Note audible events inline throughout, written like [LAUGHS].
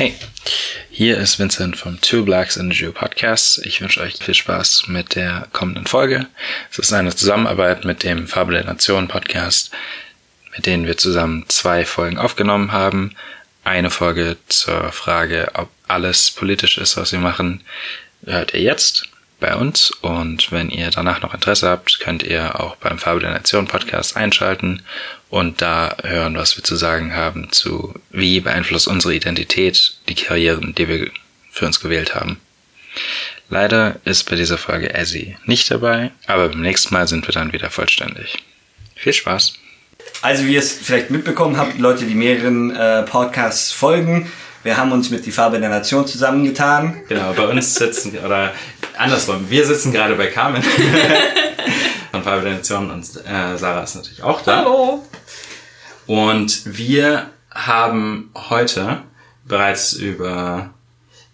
Hey, hier ist Vincent vom Two Blacks in the Jew Podcast. Ich wünsche euch viel Spaß mit der kommenden Folge. Es ist eine Zusammenarbeit mit dem Farbe der Nation Podcast, mit denen wir zusammen zwei Folgen aufgenommen haben. Eine Folge zur Frage, ob alles politisch ist, was wir machen, hört ihr jetzt bei uns. Und wenn ihr danach noch Interesse habt, könnt ihr auch beim Farbe der Nation Podcast einschalten und da hören, was wir zu sagen haben zu, wie beeinflusst unsere Identität die Karrieren, die wir für uns gewählt haben. Leider ist bei dieser Folge Ezzy nicht dabei, aber beim nächsten Mal sind wir dann wieder vollständig. Viel Spaß! Also wie ihr es vielleicht mitbekommen habt, Leute, die mehreren äh, Podcasts folgen, wir haben uns mit die Farbe der Nation zusammengetan. Genau, bei uns sitzen, oder andersrum, wir sitzen gerade bei Carmen [LAUGHS] von Farbe der Nation und äh, Sarah ist natürlich auch da. Hallo! Und wir haben heute bereits über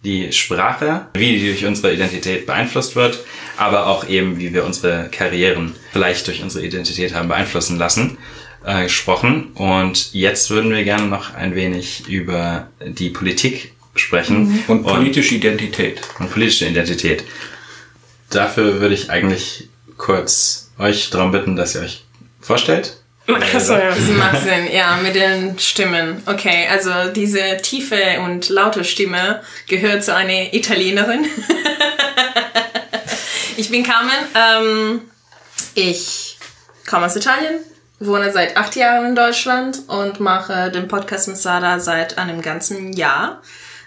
die Sprache, wie die durch unsere Identität beeinflusst wird, aber auch eben, wie wir unsere Karrieren vielleicht durch unsere Identität haben beeinflussen lassen, äh, gesprochen. Und jetzt würden wir gerne noch ein wenig über die Politik sprechen. Mhm. Und politische und, Identität. Und politische Identität. Dafür würde ich eigentlich kurz euch darum bitten, dass ihr euch vorstellt. Achso, ja. Das [LAUGHS] macht Sinn, ja, mit den Stimmen. Okay, also diese tiefe und laute Stimme gehört zu einer Italienerin. [LAUGHS] ich bin Carmen. Ähm, ich komme aus Italien, wohne seit acht Jahren in Deutschland und mache den Podcast mit Sada seit einem ganzen Jahr.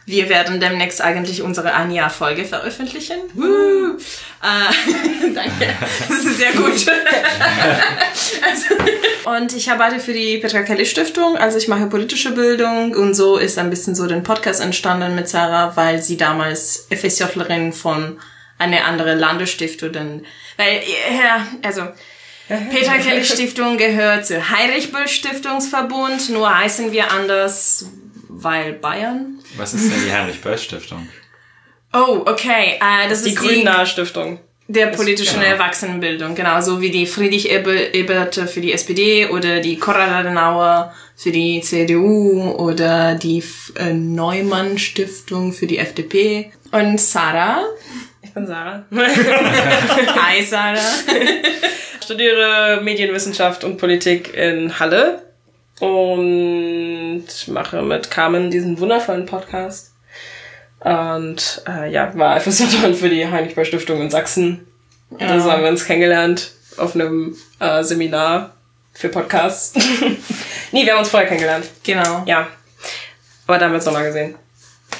Wir werden demnächst eigentlich unsere Ein-Jahr-Folge veröffentlichen. Woo! Äh, [LAUGHS] danke. Das ist sehr gut. also, [LAUGHS] und ich arbeite für die Petra Kelly Stiftung, also ich mache politische Bildung und so ist ein bisschen so den Podcast entstanden mit Sarah, weil sie damals FSJlerin von einer anderen Landesstiftung, weil, ja, also, Peter Kelly Stiftung gehört zur Heinrich Böll Stiftungsverbund, nur heißen wir anders, weil Bayern. Was ist denn die Heinrich-Böll-Stiftung? Oh, okay. Äh, das die ist Grüner Stiftung. Der politischen genau. Erwachsenenbildung, genau. So wie die Friedrich Ebert für die SPD oder die Konrad Adenauer für die CDU oder die äh, Neumann Stiftung für die FDP. Und Sarah? Ich bin Sarah. [LAUGHS] Hi Sarah. [LAUGHS] Ich studiere Medienwissenschaft und Politik in Halle und mache mit Carmen diesen wundervollen Podcast. Und äh, ja, war FSJ [LAUGHS] für die Heinrich Stiftung in Sachsen. Ja. Da haben wir uns kennengelernt auf einem äh, Seminar für Podcasts. [LAUGHS] nee, wir haben uns vorher kennengelernt. Genau. Ja. Aber da haben wir uns nochmal gesehen.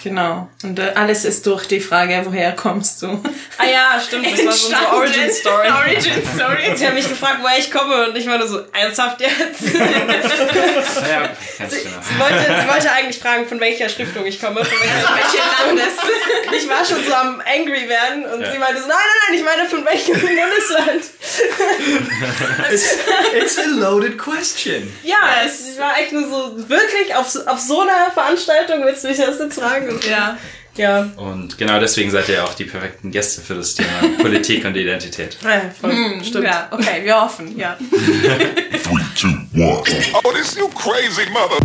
Genau. Und äh, alles ist durch die Frage, woher kommst du? Ah ja, stimmt. Das war so unsere Origin Story. [LAUGHS] Origin Story. Sie haben mich gefragt, woher ich komme und ich war nur so, ernsthaft jetzt? ja, sie, sie, wollte, sie wollte eigentlich fragen, von welcher Stiftung ich komme, von welcher, welcher Landes. Ich war schon so am angry werden und ja. sie meinte so, nein, nein, nein, ich meine von welchem Bundesland. [LAUGHS] it's, it's a loaded question. Ja, es war echt nur so, wirklich auf, auf so einer Veranstaltung willst du mich das jetzt fragen? Ja. Ja. Und genau deswegen seid ihr auch die perfekten Gäste für das Thema [LAUGHS] Politik und Identität. Ja, voll. Hm, Stimmt. Ja, okay, wir hoffen, ja. [LAUGHS] Three, two, one. Oh, this you crazy mother.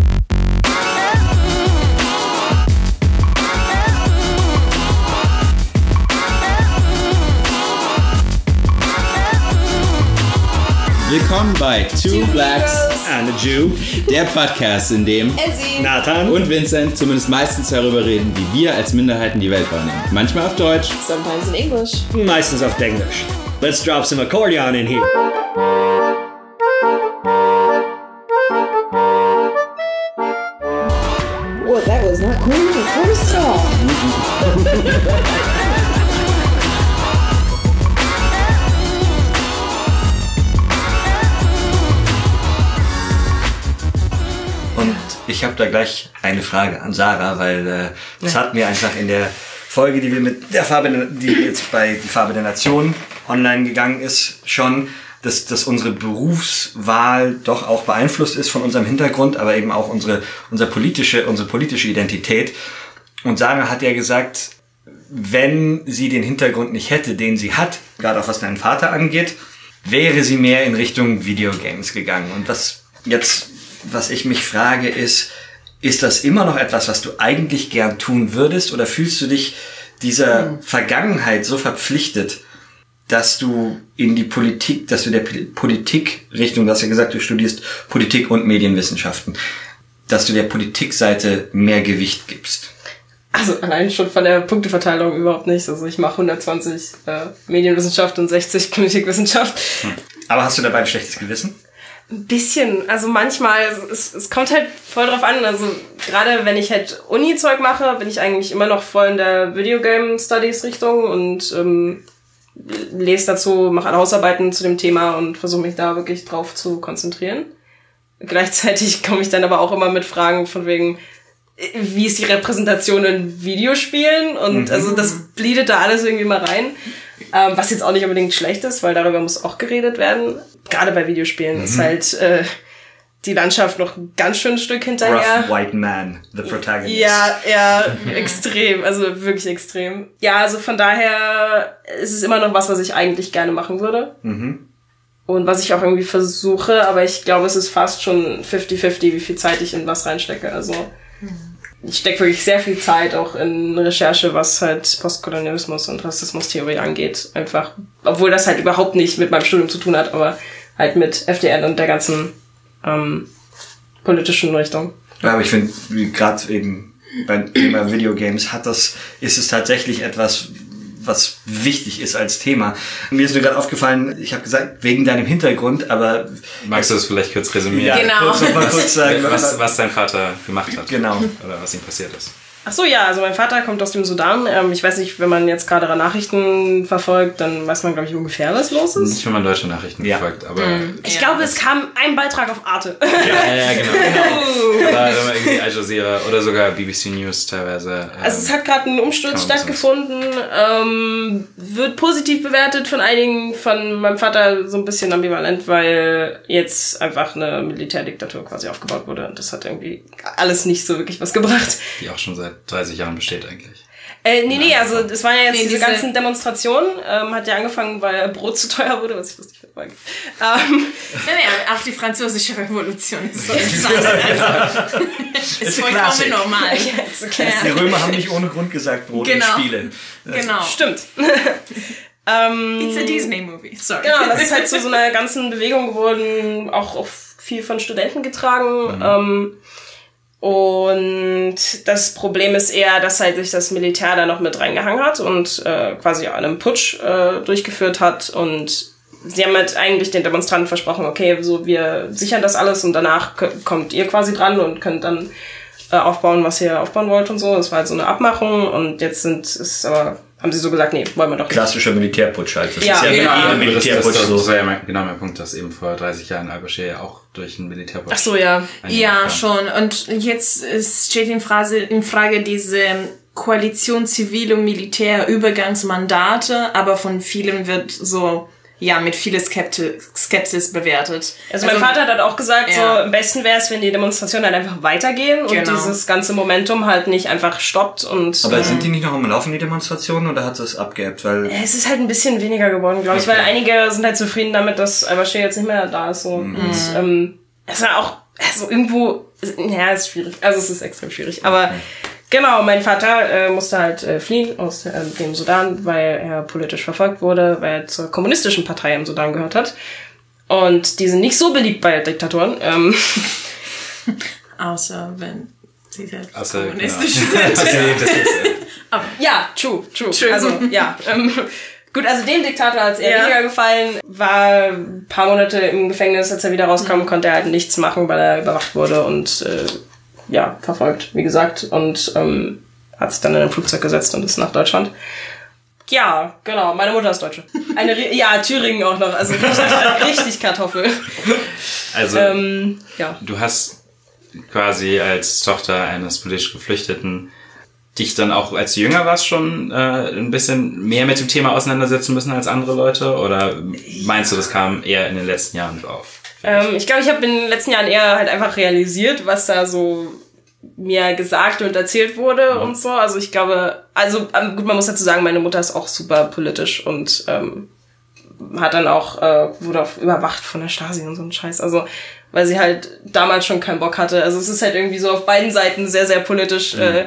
Willkommen bei Two Blacks and a Jew, der Podcast, in dem Nathan und Vincent zumindest meistens darüber reden, wie wir als Minderheiten die Welt wahrnehmen. Manchmal auf Deutsch, sometimes in English, meistens auf Englisch. Let's drop some accordion in here. Well, that was not cool first off. [LAUGHS] Ich habe da gleich eine Frage an Sarah, weil äh, das ja. hat mir einfach in der Folge, die wir mit der Farbe, die jetzt bei die Farbe der Nation online gegangen ist, schon, dass, dass unsere Berufswahl doch auch beeinflusst ist von unserem Hintergrund, aber eben auch unsere, unsere politische, unsere politische Identität. Und Sarah hat ja gesagt, wenn sie den Hintergrund nicht hätte, den sie hat, gerade auch was deinen Vater angeht, wäre sie mehr in Richtung Videogames gegangen. Und was jetzt was ich mich frage, ist, ist das immer noch etwas, was du eigentlich gern tun würdest? Oder fühlst du dich dieser Hm. Vergangenheit so verpflichtet, dass du in die Politik, dass du der Politikrichtung, du hast ja gesagt, du studierst Politik und Medienwissenschaften, dass du der Politikseite mehr Gewicht gibst? Also allein schon von der Punkteverteilung überhaupt nicht. Also ich mache 120 äh, Medienwissenschaft und 60 Politikwissenschaft. Aber hast du dabei ein schlechtes Gewissen? Ein bisschen, also manchmal, es, es kommt halt voll drauf an. Also gerade wenn ich halt Uni-Zeug mache, bin ich eigentlich immer noch voll in der Videogame Studies Richtung und ähm, lese dazu, mache Hausarbeiten zu dem Thema und versuche mich da wirklich drauf zu konzentrieren. Gleichzeitig [LAUGHS] komme ich dann aber auch immer mit Fragen von wegen, wie ist die Repräsentation in Videospielen? Und also das bliedet da alles irgendwie mal rein. Ähm, was jetzt auch nicht unbedingt schlecht ist, weil darüber muss auch geredet werden. Gerade bei Videospielen ist halt äh, die Landschaft noch ein ganz schön Stück hinterher. Rough White Man, the protagonist. Ja, ja, [LAUGHS] extrem, also wirklich extrem. Ja, also von daher ist es immer noch was, was ich eigentlich gerne machen würde. Und was ich auch irgendwie versuche, aber ich glaube, es ist fast schon 50-50, wie viel Zeit ich in was reinstecke. Also ich stecke wirklich sehr viel Zeit auch in Recherche, was halt Postkolonialismus und Rassismustheorie angeht. Einfach, obwohl das halt überhaupt nicht mit meinem Studium zu tun hat, aber halt mit FDN und der ganzen ähm, politischen Richtung. Ja, aber ich finde, gerade eben beim Thema Videogames hat das, ist es tatsächlich etwas, was wichtig ist als Thema. Mir ist nur gerade aufgefallen, ich habe gesagt, wegen deinem Hintergrund, aber Magst du das vielleicht kurz resümieren? ja, Genau. kurz, kurz sagen, Was, was dein Vater gemacht hat. Genau. Oder was ihm passiert ist. Ach so, ja, also mein Vater kommt aus dem Sudan. Ähm, ich weiß nicht, wenn man jetzt gerade Nachrichten verfolgt, dann weiß man, glaube ich, ungefähr, was los ist. Nicht, wenn man deutsche Nachrichten Ja. verfolgt, aber. Ich Ja, glaube, es kam ein Beitrag auf Arte. Ja, ja, genau. [LAUGHS] Oder irgendwie Al Jazeera oder sogar BBC News teilweise. ähm, Also es hat gerade ein Umsturz stattgefunden, ähm, wird positiv bewertet von einigen, von meinem Vater so ein bisschen ambivalent, weil jetzt einfach eine Militärdiktatur quasi aufgebaut wurde und das hat irgendwie alles nicht so wirklich was gebracht. die auch schon seit 30 Jahren besteht eigentlich. Äh, nee, nee, also das waren ja jetzt Nee, diese, diese- ganzen Demonstrationen, ähm, hat ja angefangen, weil Brot zu teuer wurde, was ich lustig finde. Ähm, nein, auch die französische Revolution ist so [LAUGHS] entstanden. Also, [LAUGHS] ist vollkommen normal. ist okay. Die Ja, Römer haben nicht ohne Grund gesagt, Brot Genau. und Spiele. genau. Stimmt. [LAUGHS] ähm, It's a Disney movie, sorry. Genau, das ist halt zu so einer ganzen Bewegung geworden, auch, auch viel von Studenten getragen. Ähm, und das Problem ist eher, dass halt sich das Militär da noch mit reingehangen hat und äh, quasi einen Putsch äh, durchgeführt hat. Und sie haben halt eigentlich den Demonstranten versprochen, okay, so wir sichern das alles und danach kommt ihr quasi dran und könnt dann äh, aufbauen, was ihr aufbauen wollt und so. Das war halt so eine Abmachung und jetzt sind es aber, haben sie so gesagt, nee, wollen wir doch nicht. Klassischer Militärputsch halt. Das Ja, ist ja genau. mit jedem das, das, Militärputsch das, so. das war ja mein, genau mein Punkt, dass eben vor 30 Jahren Al-Bashir ja auch durch einen Militärputsch Ach so, ja. Ja, schon. Und jetzt steht in Frage, in Frage diese Koalition Zivil- und Militär-Übergangsmandate, aber von vielen wird so, ja, mit viel Skepsis bewertet. Also mein Vater hat halt auch gesagt, Ja. so am besten wäre es, wenn die Demonstrationen halt einfach weitergehen und Genau. dieses ganze Momentum halt nicht einfach stoppt und Aber sind die nicht noch am Laufen, die Demonstrationen, oder hat das abgeebbt? Weil es ist halt ein bisschen weniger geworden, glaube ich, Okay. weil einige sind halt zufrieden damit, dass Al-Bashir jetzt nicht mehr da ist. So. Und ähm, es war auch also irgendwo, ja, es ist schwierig. Also es ist extrem schwierig. Aber genau, mein Vater äh, musste halt äh, fliehen aus äh, dem Sudan, weil er politisch verfolgt wurde, weil er zur kommunistischen Partei im Sudan gehört hat. Und die sind nicht so beliebt bei Diktatoren. Ähm, [LAUGHS] Außer wenn sie selbst Außer, kommunistisch genau. sind. [LAUGHS] Also, äh, [LAUGHS] Ja, true, true. True. Also, ja. Ähm, gut, also dem Diktator hat es eher Ja. weniger gefallen, war ein paar Monate im Gefängnis, als er wieder rauskam, Mhm. konnte er halt nichts machen, weil er überwacht wurde und äh, ja, verfolgt, wie gesagt. Und ähm, hat sich dann in ein Flugzeug gesetzt und ist nach Deutschland. Ja, genau, meine Mutter ist Deutsche. Eine, ja, Thüringen auch noch, also [LAUGHS] richtig, Kartoffel. also Ähm, ja. du hast quasi als Tochter eines politisch Geflüchteten dich dann auch, als du jünger warst, schon äh, ein bisschen mehr mit dem Thema auseinandersetzen müssen als andere Leute? Oder meinst du, das kam eher in den letzten Jahren so auf? Ähm, ich glaube, ich habe in den letzten Jahren eher halt einfach realisiert, was da so mir gesagt und erzählt wurde und so. Also ich glaube, also ähm, gut, man muss dazu sagen, meine Mutter ist auch super politisch und ähm, hat dann auch, äh, wurde auch überwacht von der Stasi und so ein Scheiß. Also weil sie halt damals schon keinen Bock hatte. Also es ist halt irgendwie so auf beiden Seiten sehr, sehr politisch. Äh,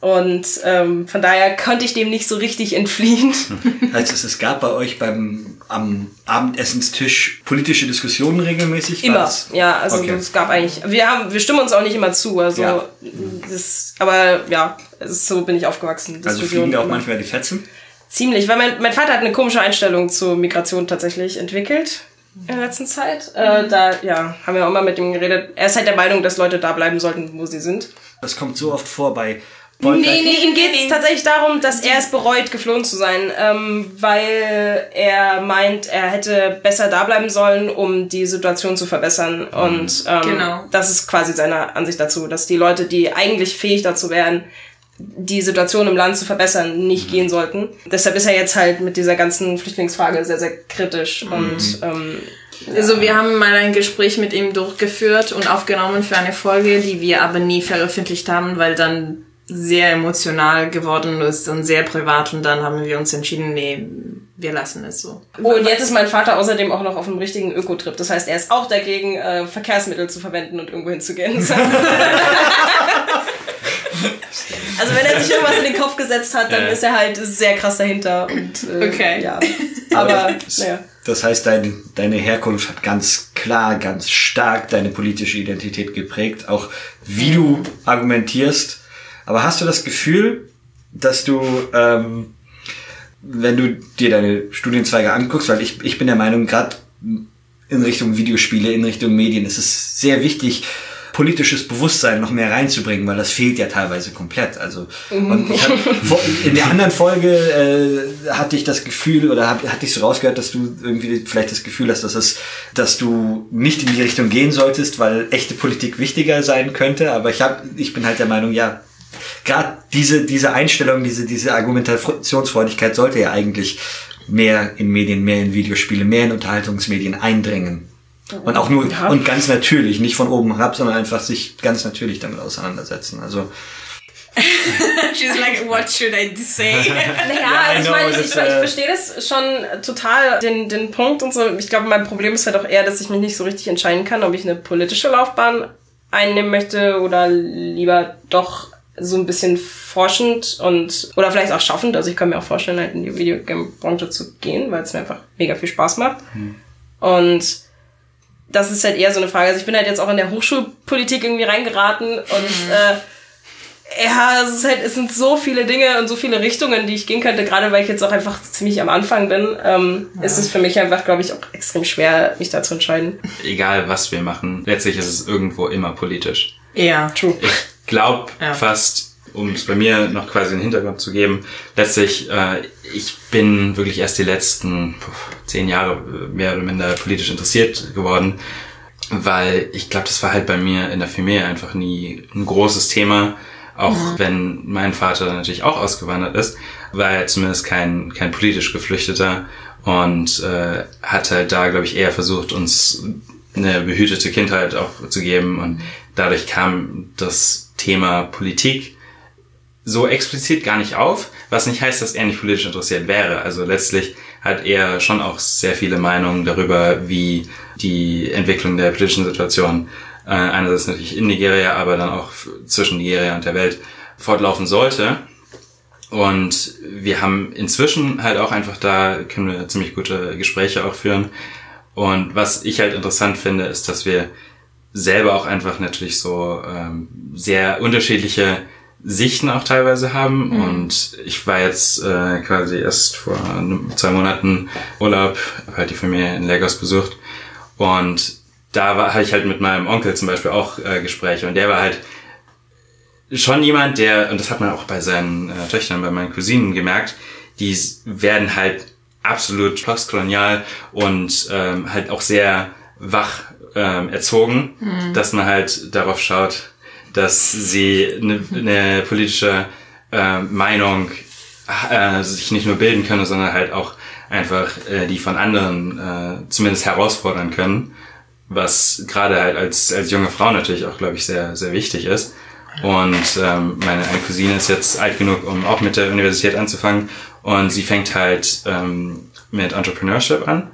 und ähm, von daher konnte ich dem nicht so richtig entfliehen. Heißt [LAUGHS] es, es gab bei euch beim am Abendessenstisch politische Diskussionen regelmäßig? Immer, das- ja, also Okay. es gab eigentlich, wir haben, wir stimmen uns auch nicht immer zu, also Ja. das, aber ja, so bin ich aufgewachsen. Also fliegen da auch immer. manchmal die Fetzen? Ziemlich, weil mein, mein Vater hat eine komische Einstellung zur Migration tatsächlich entwickelt in der letzten Zeit. Äh, da, ja, haben wir auch mal mit ihm geredet. Er ist halt der Meinung, dass Leute da bleiben sollten, wo sie sind. Das kommt so oft vor bei Nee, nee, ihm geht's tatsächlich darum, dass er es bereut, geflohen zu sein, ähm, weil er meint, er hätte besser da bleiben sollen, um die Situation zu verbessern. Und ähm, Genau. das ist quasi seine Ansicht dazu, dass die Leute, die eigentlich fähig dazu wären, die Situation im Land zu verbessern, nicht gehen sollten. Deshalb ist er jetzt halt mit dieser ganzen Flüchtlingsfrage sehr, sehr kritisch. Und ähm, Also wir haben mal ein Gespräch mit ihm durchgeführt und aufgenommen für eine Folge, die wir aber nie veröffentlicht haben, weil dann sehr emotional geworden ist und sehr privat und dann haben wir uns entschieden, nee, wir lassen es so. Oh, und jetzt ist mein Vater außerdem auch noch auf einem richtigen Ökotrip. Das heißt, er ist auch dagegen, äh, Verkehrsmittel zu verwenden und irgendwo hinzugehen. [LAUGHS] [LAUGHS] also wenn er sich irgendwas in den Kopf gesetzt hat, dann Ja. ist er halt sehr krass dahinter. Und, äh, Okay. Ja. [LAUGHS] Aber, das- naja. Das heißt, deine, deine Herkunft hat ganz klar, ganz stark deine politische Identität geprägt, auch wie du argumentierst. Aber hast du das Gefühl, dass du, ähm, wenn du dir deine Studienzweige anguckst, weil ich, ich bin der Meinung, gerade in Richtung Videospiele, in Richtung Medien, ist es sehr wichtig, politisches Bewusstsein noch mehr reinzubringen, weil das fehlt ja teilweise komplett. Also und ich hab, [LAUGHS] in der anderen Folge äh, hatte ich das Gefühl oder hab, hatte ich so rausgehört, dass du irgendwie vielleicht das Gefühl hast, dass es, dass du nicht in die Richtung gehen solltest, weil echte Politik wichtiger sein könnte. Aber ich hab, ich bin halt der Meinung, ja, gerade diese diese Einstellung, diese diese Argumentationsfreudigkeit sollte ja eigentlich mehr in Medien, mehr in Videospiele, mehr in Unterhaltungsmedien eindringen. Und auch nur, und ganz natürlich, nicht von oben herab, sondern einfach sich ganz natürlich damit auseinandersetzen. Also, [LAUGHS] She's like, what should I say? [LAUGHS] Naja, also I ich meine, ich, ich, ich äh, verstehe das schon total, den, den Punkt und so. Ich glaube, mein Problem ist halt auch eher, dass ich mich nicht so richtig entscheiden kann, ob ich eine politische Laufbahn einnehmen möchte oder lieber doch so ein bisschen forschend und oder vielleicht auch schaffend. Also ich kann mir auch vorstellen, halt in die Videogame-Branche zu gehen, weil es mir einfach mega viel Spaß macht. Und das ist halt eher so eine Frage. Also ich bin halt jetzt auch in der Hochschulpolitik irgendwie reingeraten und äh, ja, es ist halt, es sind so viele Dinge und so viele Richtungen, die ich gehen könnte, gerade weil ich jetzt auch einfach ziemlich am Anfang bin, ähm, ist es für mich einfach, glaube ich, auch extrem schwer, mich da zu entscheiden. Egal was wir machen, letztlich ist es irgendwo immer politisch. ja. True. Ich glaube Ja. fast, um es bei mir noch quasi einen Hintergrund zu geben, letztlich, äh, ich bin wirklich erst die letzten zehn Jahre äh, mehr oder minder politisch interessiert geworden, weil ich glaube, das war halt bei mir in der Familie einfach nie ein großes Thema, auch wenn mein Vater natürlich auch ausgewandert ist, war er zumindest kein, kein politisch Geflüchteter und äh, hat halt da, glaube ich, eher versucht, uns eine behütete Kindheit auch zu geben und dadurch kam das Thema Politik so explizit gar nicht auf, was nicht heißt, dass er nicht politisch interessiert wäre. Also letztlich hat er schon auch sehr viele Meinungen darüber, wie die Entwicklung der politischen Situation äh, einerseits natürlich in Nigeria, aber dann auch zwischen Nigeria und der Welt fortlaufen sollte. Und wir haben inzwischen halt auch einfach da, können wir ziemlich gute Gespräche auch führen. Und was ich halt interessant finde, ist, dass wir selber auch einfach natürlich so ähm, sehr unterschiedliche Sichten auch teilweise haben. Und ich war jetzt äh, quasi erst vor zwei Monaten Urlaub, hab halt die Familie in Lagos besucht. Und da war, hatte ich halt mit meinem Onkel zum Beispiel auch äh, Gespräche. Und der war halt schon jemand, der, und das hat man auch bei seinen äh, Töchtern, bei meinen Cousinen gemerkt, die werden halt absolut postkolonial und ähm, halt auch sehr wach ähm, erzogen, dass man halt darauf schaut, dass sie eine, eine politische äh, Meinung äh, sich nicht nur bilden können, sondern halt auch einfach äh, die von anderen äh, zumindest herausfordern können, was gerade halt als, als junge Frau natürlich auch, glaube ich, sehr, sehr wichtig ist. Und ähm, meine eine Cousine ist jetzt alt genug, um auch mit der Universität anzufangen. Und sie fängt halt ähm, mit Entrepreneurship an.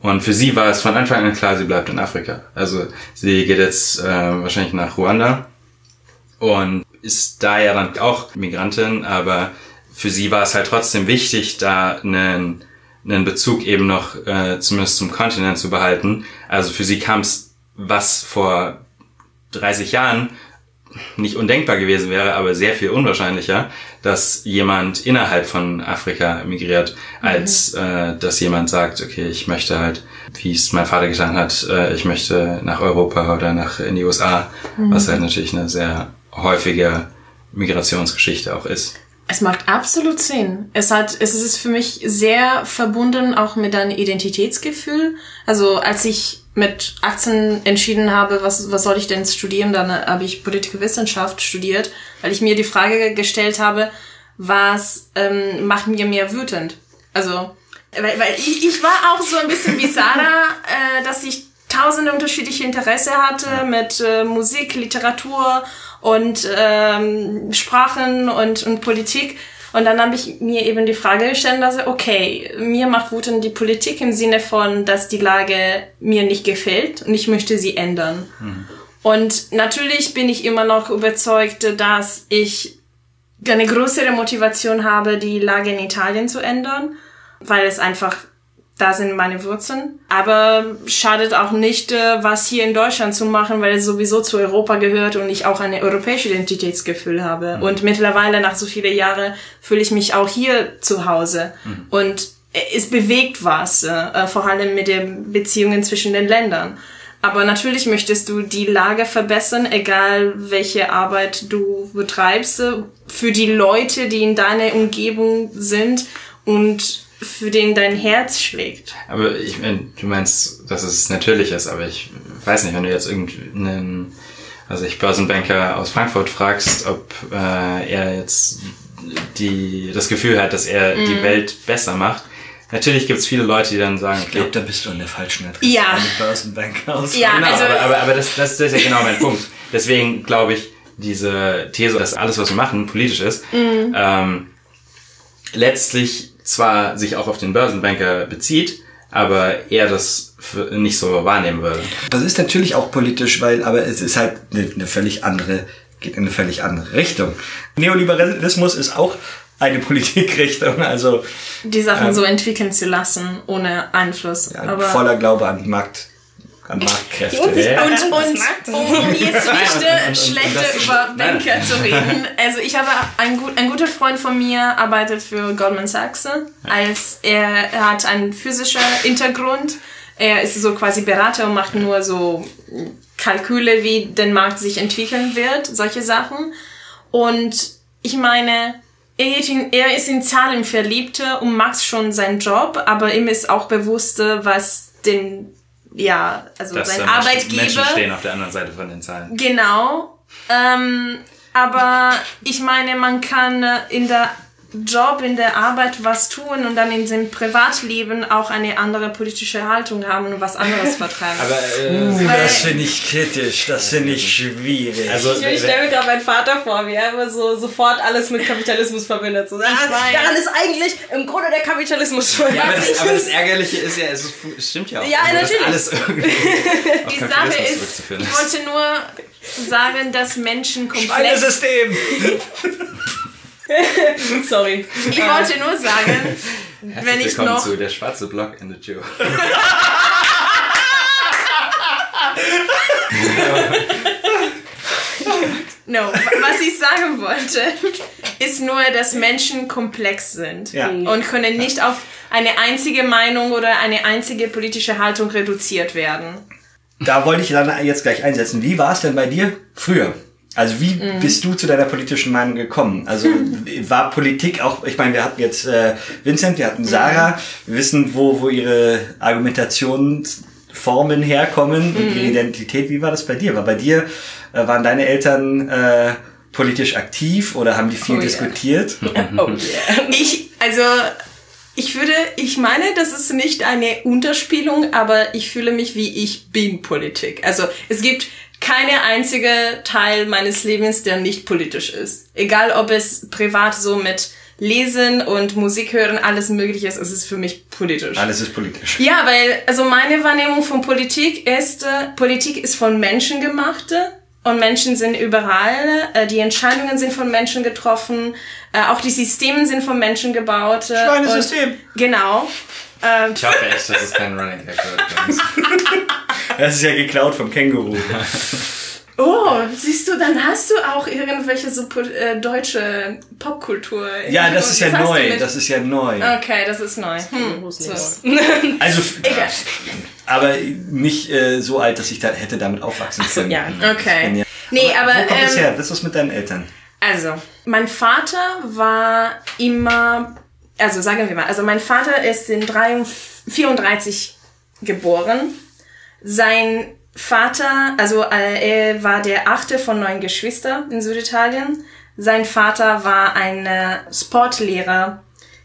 Und für sie war es von Anfang an klar, sie bleibt in Afrika. Also sie geht jetzt äh, wahrscheinlich nach Ruanda und ist da ja dann auch Migrantin, aber für sie war es halt trotzdem wichtig, da einen, einen Bezug eben noch äh, zumindest zum Kontinent zu behalten. Also für sie kam es, was vor 30 Jahren nicht undenkbar gewesen wäre, aber sehr viel unwahrscheinlicher, dass jemand innerhalb von Afrika migriert, als äh, dass jemand sagt, okay, ich möchte halt, wie es mein Vater getan hat, äh, ich möchte nach Europa oder nach in die USA, was halt natürlich eine sehr häufige Migrationsgeschichte auch ist. Es macht absolut Sinn. Es hat, es ist für mich sehr verbunden auch mit einem Identitätsgefühl. Also als ich mit 18 entschieden habe, was, was soll ich denn studieren, dann habe ich politische Wissenschaft studiert, weil ich mir die Frage gestellt habe, was ähm, macht mir mehr wütend? Also, weil, weil ich, ich war auch so ein bisschen wie Sarah, [LAUGHS] äh, dass ich tausende unterschiedliche Interesse hatte mit äh, Musik, Literatur und ähm, Sprachen und, und Politik. Und dann habe ich mir eben die Frage gestellt, also okay, mir macht wütend die Politik im Sinne von, dass die Lage mir nicht gefällt und ich möchte sie ändern. Und natürlich bin ich immer noch überzeugt, dass ich eine größere Motivation habe, die Lage in Italien zu ändern, weil es einfach da sind meine Wurzeln. Aber schadet auch nicht, äh, was hier in Deutschland zu machen, weil es sowieso zu Europa gehört und ich auch ein europäisches Identitätsgefühl habe. Und mittlerweile, nach so vielen Jahren, fühle ich mich auch hier zu Hause. Und es bewegt was, äh, vor allem mit den Beziehungen zwischen den Ländern. Aber natürlich möchtest du die Lage verbessern, egal welche Arbeit du betreibst, äh, für die Leute, die in deiner Umgebung sind und für den dein Herz schlägt. Aber ich mein, du meinst, dass es natürlich ist, aber ich weiß nicht, wenn du jetzt irgendeinen, also ich Börsenbanker aus Frankfurt fragst, ob äh, er jetzt die das Gefühl hat, dass er die Welt besser macht. Natürlich gibt es viele Leute, die dann sagen, Ich okay, glaube, da bist du an der falschen Adresse. Ja. Börsenbanker aus Ja, Genau, also- aber, aber, aber das, das, das ist ja genau mein Punkt. Deswegen glaube ich, diese These, dass alles, was wir machen, politisch ist, ähm, letztlich zwar sich auch auf den Börsenbanker bezieht, aber er das nicht so wahrnehmen würde. Das ist natürlich auch politisch, weil, aber es ist halt eine, völlig andere, geht in eine völlig andere Richtung. Neoliberalismus ist auch eine [LAUGHS] Politikrichtung, also Die Sachen so entwickeln zu lassen, ohne Einfluss. ja, Aber voller Glaube an Markt, Marktkräfte. Und, Ja. und, und um jetzt nicht und- und- und schlechte über. Banker zu reden. Also ich habe ein, gut, ein guter Freund von mir arbeitet für Goldman Sachs, als er, er hat einen physischen Hintergrund. Er ist so quasi Berater und macht nur so Kalküle, wie der Markt sich entwickeln wird, solche Sachen. Und ich meine, er ist in- er ist in Zahlen verliebt und macht schon seinen Job, aber ihm ist auch bewusst, was den, ja, also Dass sein Menschen, Arbeitgeber. Menschen stehen auf der anderen Seite von den Zahlen. Genau. Ähm, aber ich meine, man kann äh, in der Job, in der Arbeit was tun und dann in seinem Privatleben auch eine andere politische Haltung haben und was anderes [LAUGHS] vertreiben. Aber äh, Das finde ich kritisch, das finde ich schwierig. also Ich, ich stelle mir gerade meinen Vater vor, wie er immer so sofort alles mit Kapitalismus verbindet. So, ah, weiß. daran ist eigentlich im Grunde der Kapitalismus schuld. Ja, aber das, aber das Ärgerliche ist ja, es, stimmt ja auch. Ja, also, dass natürlich. alles [LAUGHS] irgendwie Die Sache ist, ich wollte nur sagen, dass Menschen komplex... Schweinesystem! [LAUGHS] [LAUGHS] Sorry. Ich wollte nur sagen, wenn ich Willkommen noch... zu der schwarze Block in the Jew. [LAUGHS] No, was ich sagen wollte, ist nur, dass Menschen komplex sind Ja. und können nicht auf eine einzige Meinung oder eine einzige politische Haltung reduziert werden. Da wollte ich dann jetzt gleich einsetzen. Wie war es denn bei dir früher? Also wie bist du zu deiner politischen Meinung gekommen? Also [LAUGHS] war Politik auch, ich meine, wir hatten jetzt äh, Vincent, wir hatten Sarah, wir wissen, wo, wo ihre Argumentationsformen herkommen und ihre Identität. Wie war das bei dir? War bei dir, äh, waren deine Eltern äh, politisch aktiv oder haben die viel Oh diskutiert? [LAUGHS] Oh yeah. Ich, also, ich würde, ich meine, das ist nicht eine Unterspielung, aber ich fühle mich wie ich bin Politik. Also, es gibt keine einzige Teil meines Lebens, der nicht politisch ist. Egal, ob es privat so mit Lesen und Musik hören, alles mögliche ist, es ist für mich politisch. Alles ist politisch. Ja, weil, also meine Wahrnehmung von Politik ist, äh, Politik ist von Menschen gemacht und Menschen sind überall, äh, die Entscheidungen sind von Menschen getroffen, äh, auch die Systeme sind von Menschen gebaut. Äh, Schweinesystem. und- Genau. Ich hoffe echt, dass es kein Running Gag wird. [LAUGHS] Das ist ja geklaut vom Känguru. [LAUGHS] oh, siehst du, dann hast du auch irgendwelche so äh, deutsche Popkultur. Ja, das ist ja du neu. Das ist ja neu. Okay, das ist neu. Hm. So. [LAUGHS] Also, [LAUGHS] Egal. aber nicht äh, so alt, dass ich da hätte damit aufwachsen So, können. ja, okay. Ja. Nee, aber, Wo kommt das ähm, her? Was ist das mit deinen Eltern? Also, mein Vater war immer, also sagen wir mal, also mein Vater ist in 34 geboren. Sein Vater, also äh, er war der achte von neun Geschwistern in Süditalien. Sein Vater war ein äh, Sportlehrer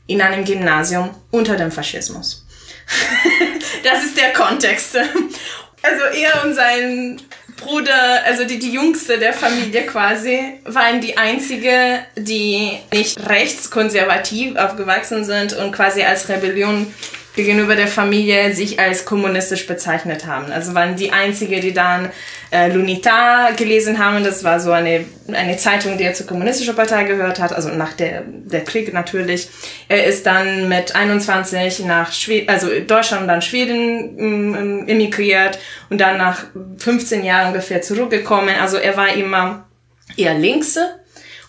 in einem Gymnasium unter dem Faschismus. [LAUGHS] das ist der Kontext. Also er und sein Bruder, also die, die Jüngste der Familie quasi, waren die einzige, die nicht rechtskonservativ aufgewachsen sind und quasi als Rebellion gegenüber der Familie sich als kommunistisch bezeichnet haben. Also waren die einzige, die dann äh, L'Unità gelesen haben. Das war so eine, eine Zeitung, die zur kommunistischen Partei gehört hat, also nach der, der Krieg natürlich. Er ist dann mit 21 nach Schweden, also Deutschland und dann Schweden ähm, emigriert und dann nach 15 Jahren ungefähr zurückgekommen. Also er war immer eher links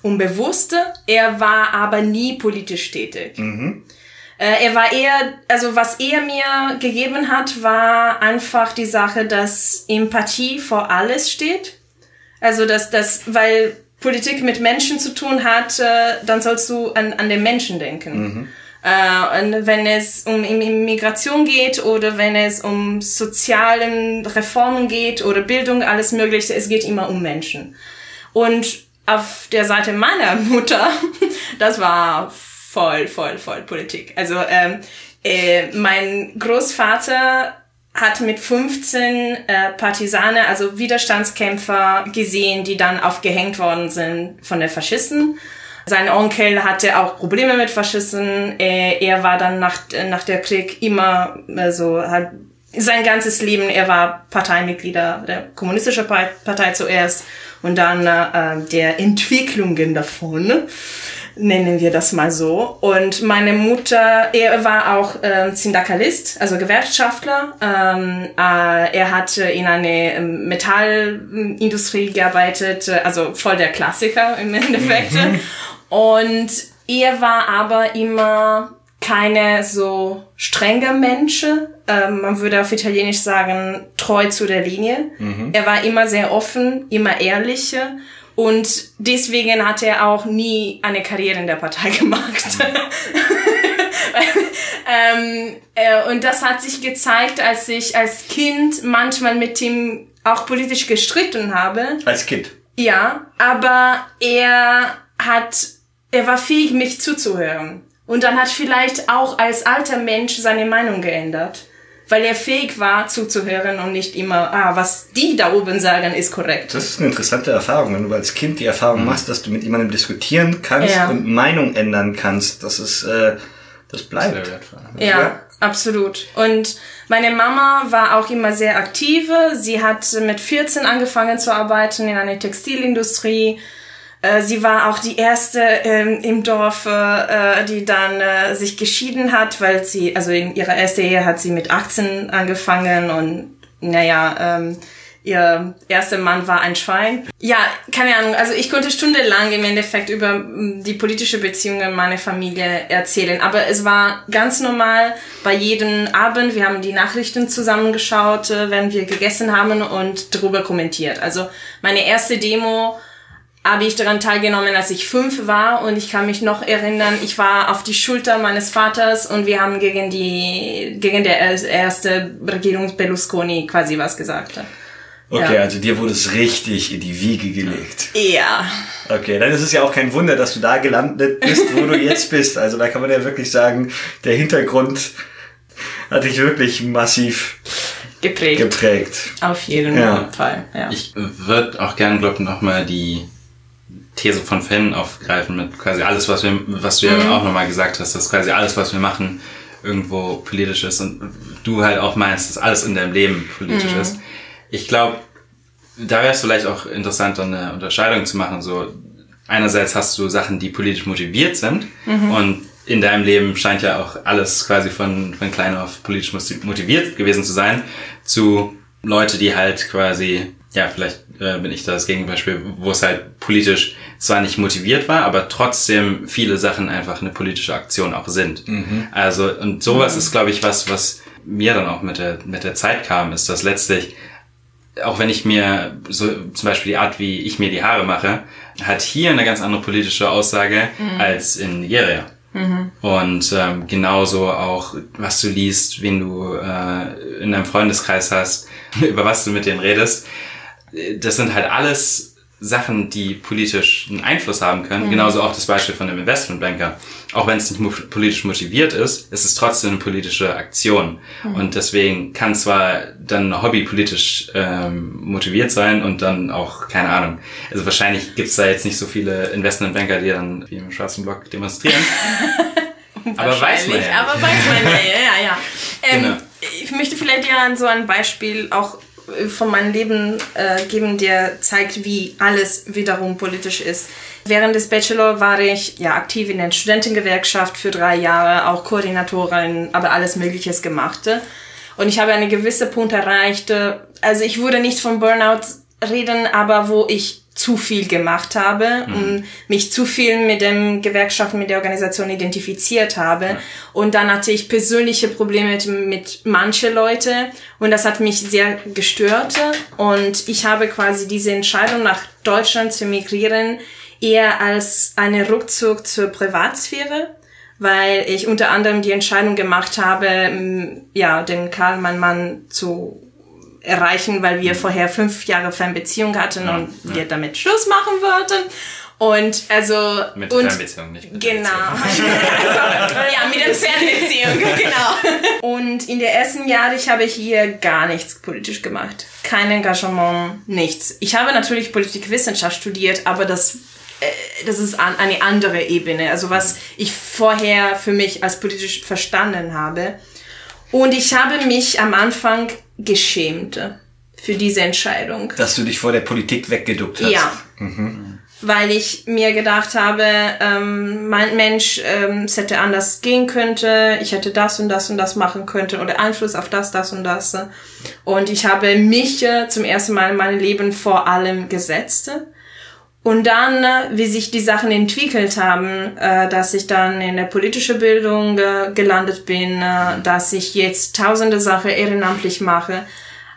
und bewusste. Er war aber nie politisch tätig. Äh, er war eher, also was er mir gegeben hat, war einfach die Sache, dass Empathie vor alles steht. Also dass das, weil Politik mit Menschen zu tun hat, äh, dann sollst du an, an den Menschen denken. Äh, und wenn es um Im- Immigration geht oder wenn es um sozialen Reformen geht oder Bildung, alles Mögliche, es geht immer um Menschen. Und auf der Seite meiner [LAUGHS] Mutter, das war voll, voll, voll Politik. Also ähm, äh, mein Großvater hat mit 15 äh, Partisane, also Widerstandskämpfer gesehen, die dann aufgehängt worden sind von den Faschisten. Sein Onkel hatte auch Probleme mit Faschisten. Äh, er war dann nach, nach der Krieg immer so, hat sein ganzes Leben, er war Parteimitglieder der kommunistischen Par- Partei zuerst und dann äh, der Entwicklungen davon, nennen wir das mal so. Und meine Mutter, er war auch ähm, Syndikalist, also Gewerkschaftler. Ähm, äh, er hat äh, in eine ähm, Metallindustrie gearbeitet, äh, also voll der Klassiker im Endeffekt. Und er war aber immer keine so strenge Mensch. Ähm, man würde auf Italienisch sagen, treu zu der Linie. Er war immer sehr offen, immer ehrlich. Und deswegen hat er auch nie eine Karriere in der Partei [LAUGHS] gemacht. [LAUGHS] ähm, äh, und das hat sich gezeigt, als ich als Kind manchmal mit ihm auch politisch gestritten habe. Als Kind. Ja, aber er hat, er war fähig, mich zuzuhören. Und dann hat vielleicht auch als alter Mensch seine Meinung geändert. Weil er fähig war, zuzuhören und nicht immer, ah, was die da oben sagen, ist korrekt. Das ist eine interessante Erfahrung, wenn du als Kind die Erfahrung machst, dass du mit jemandem diskutieren kannst Ja. und Meinung ändern kannst. Das ist, äh, das bleibt. Sehr wertvoll. Ja, Ja. absolut. Und meine Mama war auch immer sehr aktiv. Sie hat mit 14 angefangen zu arbeiten in einer Textilindustrie. Äh, Sie war auch die erste ähm, im Dorf, äh, die dann äh, sich geschieden hat, weil sie, also in ihrer ersten Ehe hat sie mit 18 angefangen und naja, ähm, ihr erster Mann war ein Schwein. Ja, keine Ahnung. Also ich konnte stundenlang im Endeffekt über mm, die politische Beziehungen meiner Familie erzählen. Aber es war ganz normal bei jedem Abend. Wir haben die Nachrichten zusammengeschaut, äh, wenn wir gegessen haben und darüber kommentiert. Also meine erste Demo habe ich daran teilgenommen, als ich fünf war und ich kann mich noch erinnern, ich war auf die Schulter meines Vaters und wir haben gegen die, gegen der erste Regierung Berlusconi quasi was gesagt. Okay, Ja. also dir wurde es richtig in die Wiege gelegt. Ja. Okay, dann ist es ja auch kein Wunder, dass du da gelandet bist, wo du jetzt bist. Also da kann man ja wirklich sagen, der Hintergrund hat dich wirklich massiv Geprägt. geprägt. Auf jeden Ja. Fall. Ja. Ich würde auch gerne, glaube ich, nochmal die These von Finn aufgreifen mit quasi alles, was wir, was du ja auch nochmal gesagt hast, dass quasi alles, was wir machen, irgendwo politisch ist und du halt auch meinst, dass alles in deinem Leben politisch ist. Ich glaube, da wäre es vielleicht auch interessant, dann eine Unterscheidung zu machen. So einerseits hast du Sachen, die politisch motiviert sind und in deinem Leben scheint ja auch alles quasi von, von klein auf politisch motiviert gewesen zu sein, zu Leute, die halt quasi, ja, vielleicht äh, bin ich da das Gegenbeispiel, wo es halt politisch zwar nicht motiviert war, aber trotzdem viele Sachen einfach eine politische Aktion auch sind. Also, und sowas ist, glaube ich, was, was mir dann auch mit der, mit der Zeit kam, ist, dass letztlich auch wenn ich mir so zum Beispiel die Art, wie ich mir die Haare mache, hat hier eine ganz andere politische Aussage als in Nigeria. Und ähm, genauso auch, was du liest, wen du äh, in deinem Freundeskreis hast, [LAUGHS] über was du mit denen redest. Das sind halt alles Sachen, die politisch einen Einfluss haben können. Genauso auch das Beispiel von dem Investmentbanker. Auch wenn es nicht mo politisch motiviert ist, ist es trotzdem eine politische Aktion. Und deswegen kann zwar dann ein Hobby politisch ähm, motiviert sein und dann auch, keine Ahnung, also wahrscheinlich gibt's da jetzt nicht so viele Investmentbanker, die dann wie im schwarzen Block demonstrieren. [LAUGHS] aber weiß man ja aber weiß man ja, ja, ja. [LAUGHS] Ähm, Genau. Ich möchte vielleicht ja so ein Beispiel auch von meinem Leben äh, geben, der zeigt, wie alles wiederum politisch ist. Während des Bachelor war ich ja aktiv in der Studentengewerkschaft für drei Jahre, auch Koordinatorin, aber alles Mögliches gemachte. Und ich habe einen gewissen Punkt erreicht. äh, Also ich würde nicht von Burnout reden, aber wo ich zu viel gemacht habe und mich zu viel mit dem Gewerkschaft, mit der Organisation identifiziert habe. Und dann hatte ich persönliche Probleme mit, mit manche Leute und das hat mich sehr gestört. Und ich habe quasi diese Entscheidung nach Deutschland zu migrieren eher als eine Rückzug zur Privatsphäre weil ich unter anderem die Entscheidung gemacht habe, ja, den Karl, mein Mann, zu erreichen, weil wir vorher fünf Jahre Fernbeziehung hatten und wir damit Schluss machen wollten. Und also Mit und Fernbeziehung, nicht mit der Genau. [LAUGHS] Also, ja, mit der Fernbeziehung, [LAUGHS] genau. Und in den ersten Jahren, ich habe hier gar nichts politisch gemacht. Kein Engagement, nichts. Ich habe natürlich Politikwissenschaft studiert, aber das äh, das ist an eine andere Ebene, also was ich vorher für mich als politisch verstanden habe. Und ich habe mich am Anfang geschämt für diese Entscheidung. Dass du dich vor der Politik weggeduckt hast. Ja. Weil ich mir gedacht habe, ähm, mein Mensch, ähm, es hätte anders gehen könnte, ich hätte das und das und das machen könnte oder Einfluss auf das, das und das. Und ich habe mich äh, zum ersten Mal in meinem Leben vor allem gesetzt. Und dann, äh, wie sich die Sachen entwickelt haben, äh, dass ich dann in der politischen Bildung äh, gelandet bin, äh, dass ich jetzt tausende Sachen ehrenamtlich mache,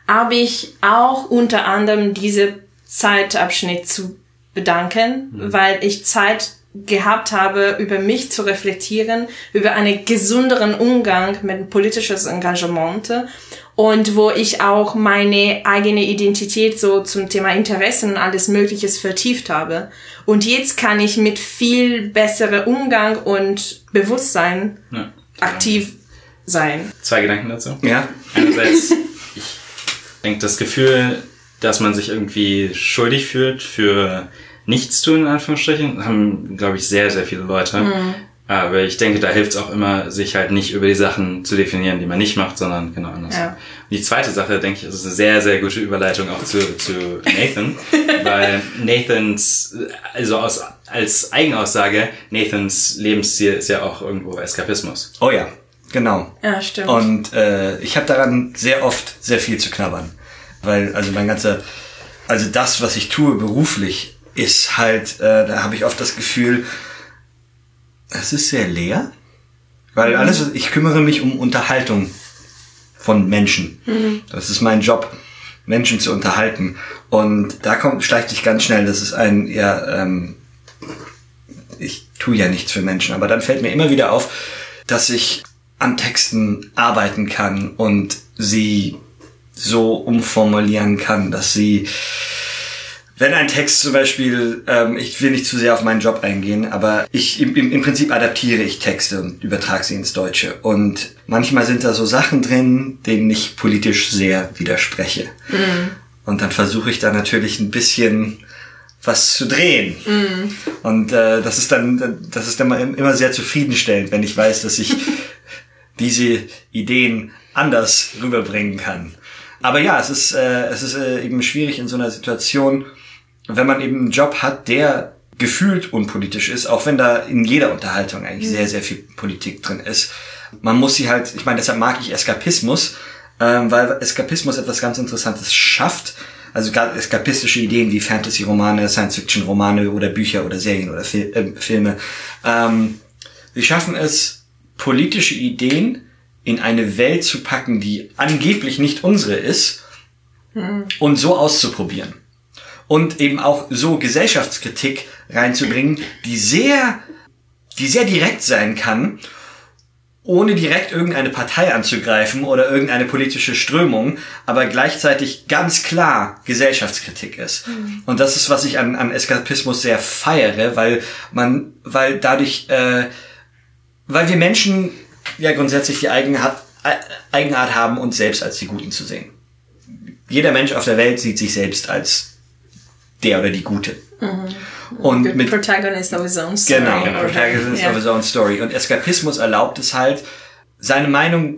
habe ich auch unter anderem diese Zeitabschnitt zu bedanken, weil ich Zeit gehabt habe, über mich zu reflektieren, über einen gesünderen Umgang mit politisches Engagement und wo ich auch meine eigene Identität so zum Thema Interessen und alles Mögliches vertieft habe. Und jetzt kann ich mit viel besserem Umgang und Bewusstsein Ja. aktiv sein. Zwei Gedanken dazu. Ja. Einerseits, ich denke, das Gefühl, dass man sich irgendwie schuldig fühlt für Nichtstun, in Anführungsstrichen, haben, glaube ich, sehr, sehr viele Leute. Aber ich denke, da hilft es auch immer, sich halt nicht über die Sachen zu definieren, die man nicht macht, sondern genau anders. Ja. Und die zweite Sache, denke ich, ist eine sehr, sehr gute Überleitung auch zu, zu Nathan, [LAUGHS] weil Nathans, also aus, als Eigenaussage, Nathans Lebensstil ist ja auch irgendwo Eskapismus. Oh ja, genau. Ja, stimmt. Und äh, ich habe daran sehr oft sehr viel zu knabbern. Weil, also mein ganzer, also das, was ich tue beruflich, ist halt, äh, da habe ich oft das Gefühl, es ist sehr leer. Weil alles, was- ich kümmere mich um Unterhaltung von Menschen. Das ist mein Job, Menschen zu unterhalten. Und da kommt, schleicht sich ganz schnell, das ist ein, ja, ähm, ich tue ja nichts für Menschen, aber dann fällt mir immer wieder auf, dass ich an Texten arbeiten kann und sie so umformulieren kann, dass sie, wenn ein Text zum Beispiel, ähm, ich will nicht zu sehr auf meinen Job eingehen, aber ich im, im, Prinzip adaptiere ich Texte und übertrage sie ins Deutsche. Und manchmal sind da so Sachen drin, denen ich politisch sehr widerspreche. Und dann versuche ich da natürlich ein bisschen was zu drehen. Und äh, das ist dann, das ist dann immer sehr zufriedenstellend, wenn ich weiß, dass ich [LAUGHS] diese Ideen anders rüberbringen kann. Aber ja, es ist, äh, es ist äh, eben schwierig in so einer Situation, wenn man eben einen Job hat, der gefühlt unpolitisch ist, auch wenn da in jeder Unterhaltung eigentlich sehr, sehr viel Politik drin ist. Man muss sie halt, ich meine, deshalb mag ich Eskapismus, ähm, weil Eskapismus etwas ganz Interessantes schafft. Also gerade eskapistische Ideen wie Fantasy-Romane, Science-Fiction-Romane oder Bücher oder Serien oder Fil äh, Filme. Ähm, sie schaffen es, politische Ideen in eine Welt zu packen, die angeblich nicht unsere ist, und so auszuprobieren. Und eben auch so Gesellschaftskritik reinzubringen, die sehr, die sehr direkt sein kann, ohne direkt irgendeine Partei anzugreifen oder irgendeine politische Strömung, aber gleichzeitig ganz klar Gesellschaftskritik ist. Und das ist, was ich an, an Eskapismus sehr feiere, weil man, weil dadurch, äh, weil wir Menschen ja grundsätzlich die Eigenart, äh, Eigenart haben, uns selbst als die Guten zu sehen. Jeder Mensch auf der Welt sieht sich selbst als der oder die Gute. Und Good mit protagonist of his own story. Genau, Protagonist Ja. of his own story. Und Eskapismus erlaubt es halt, seine Meinung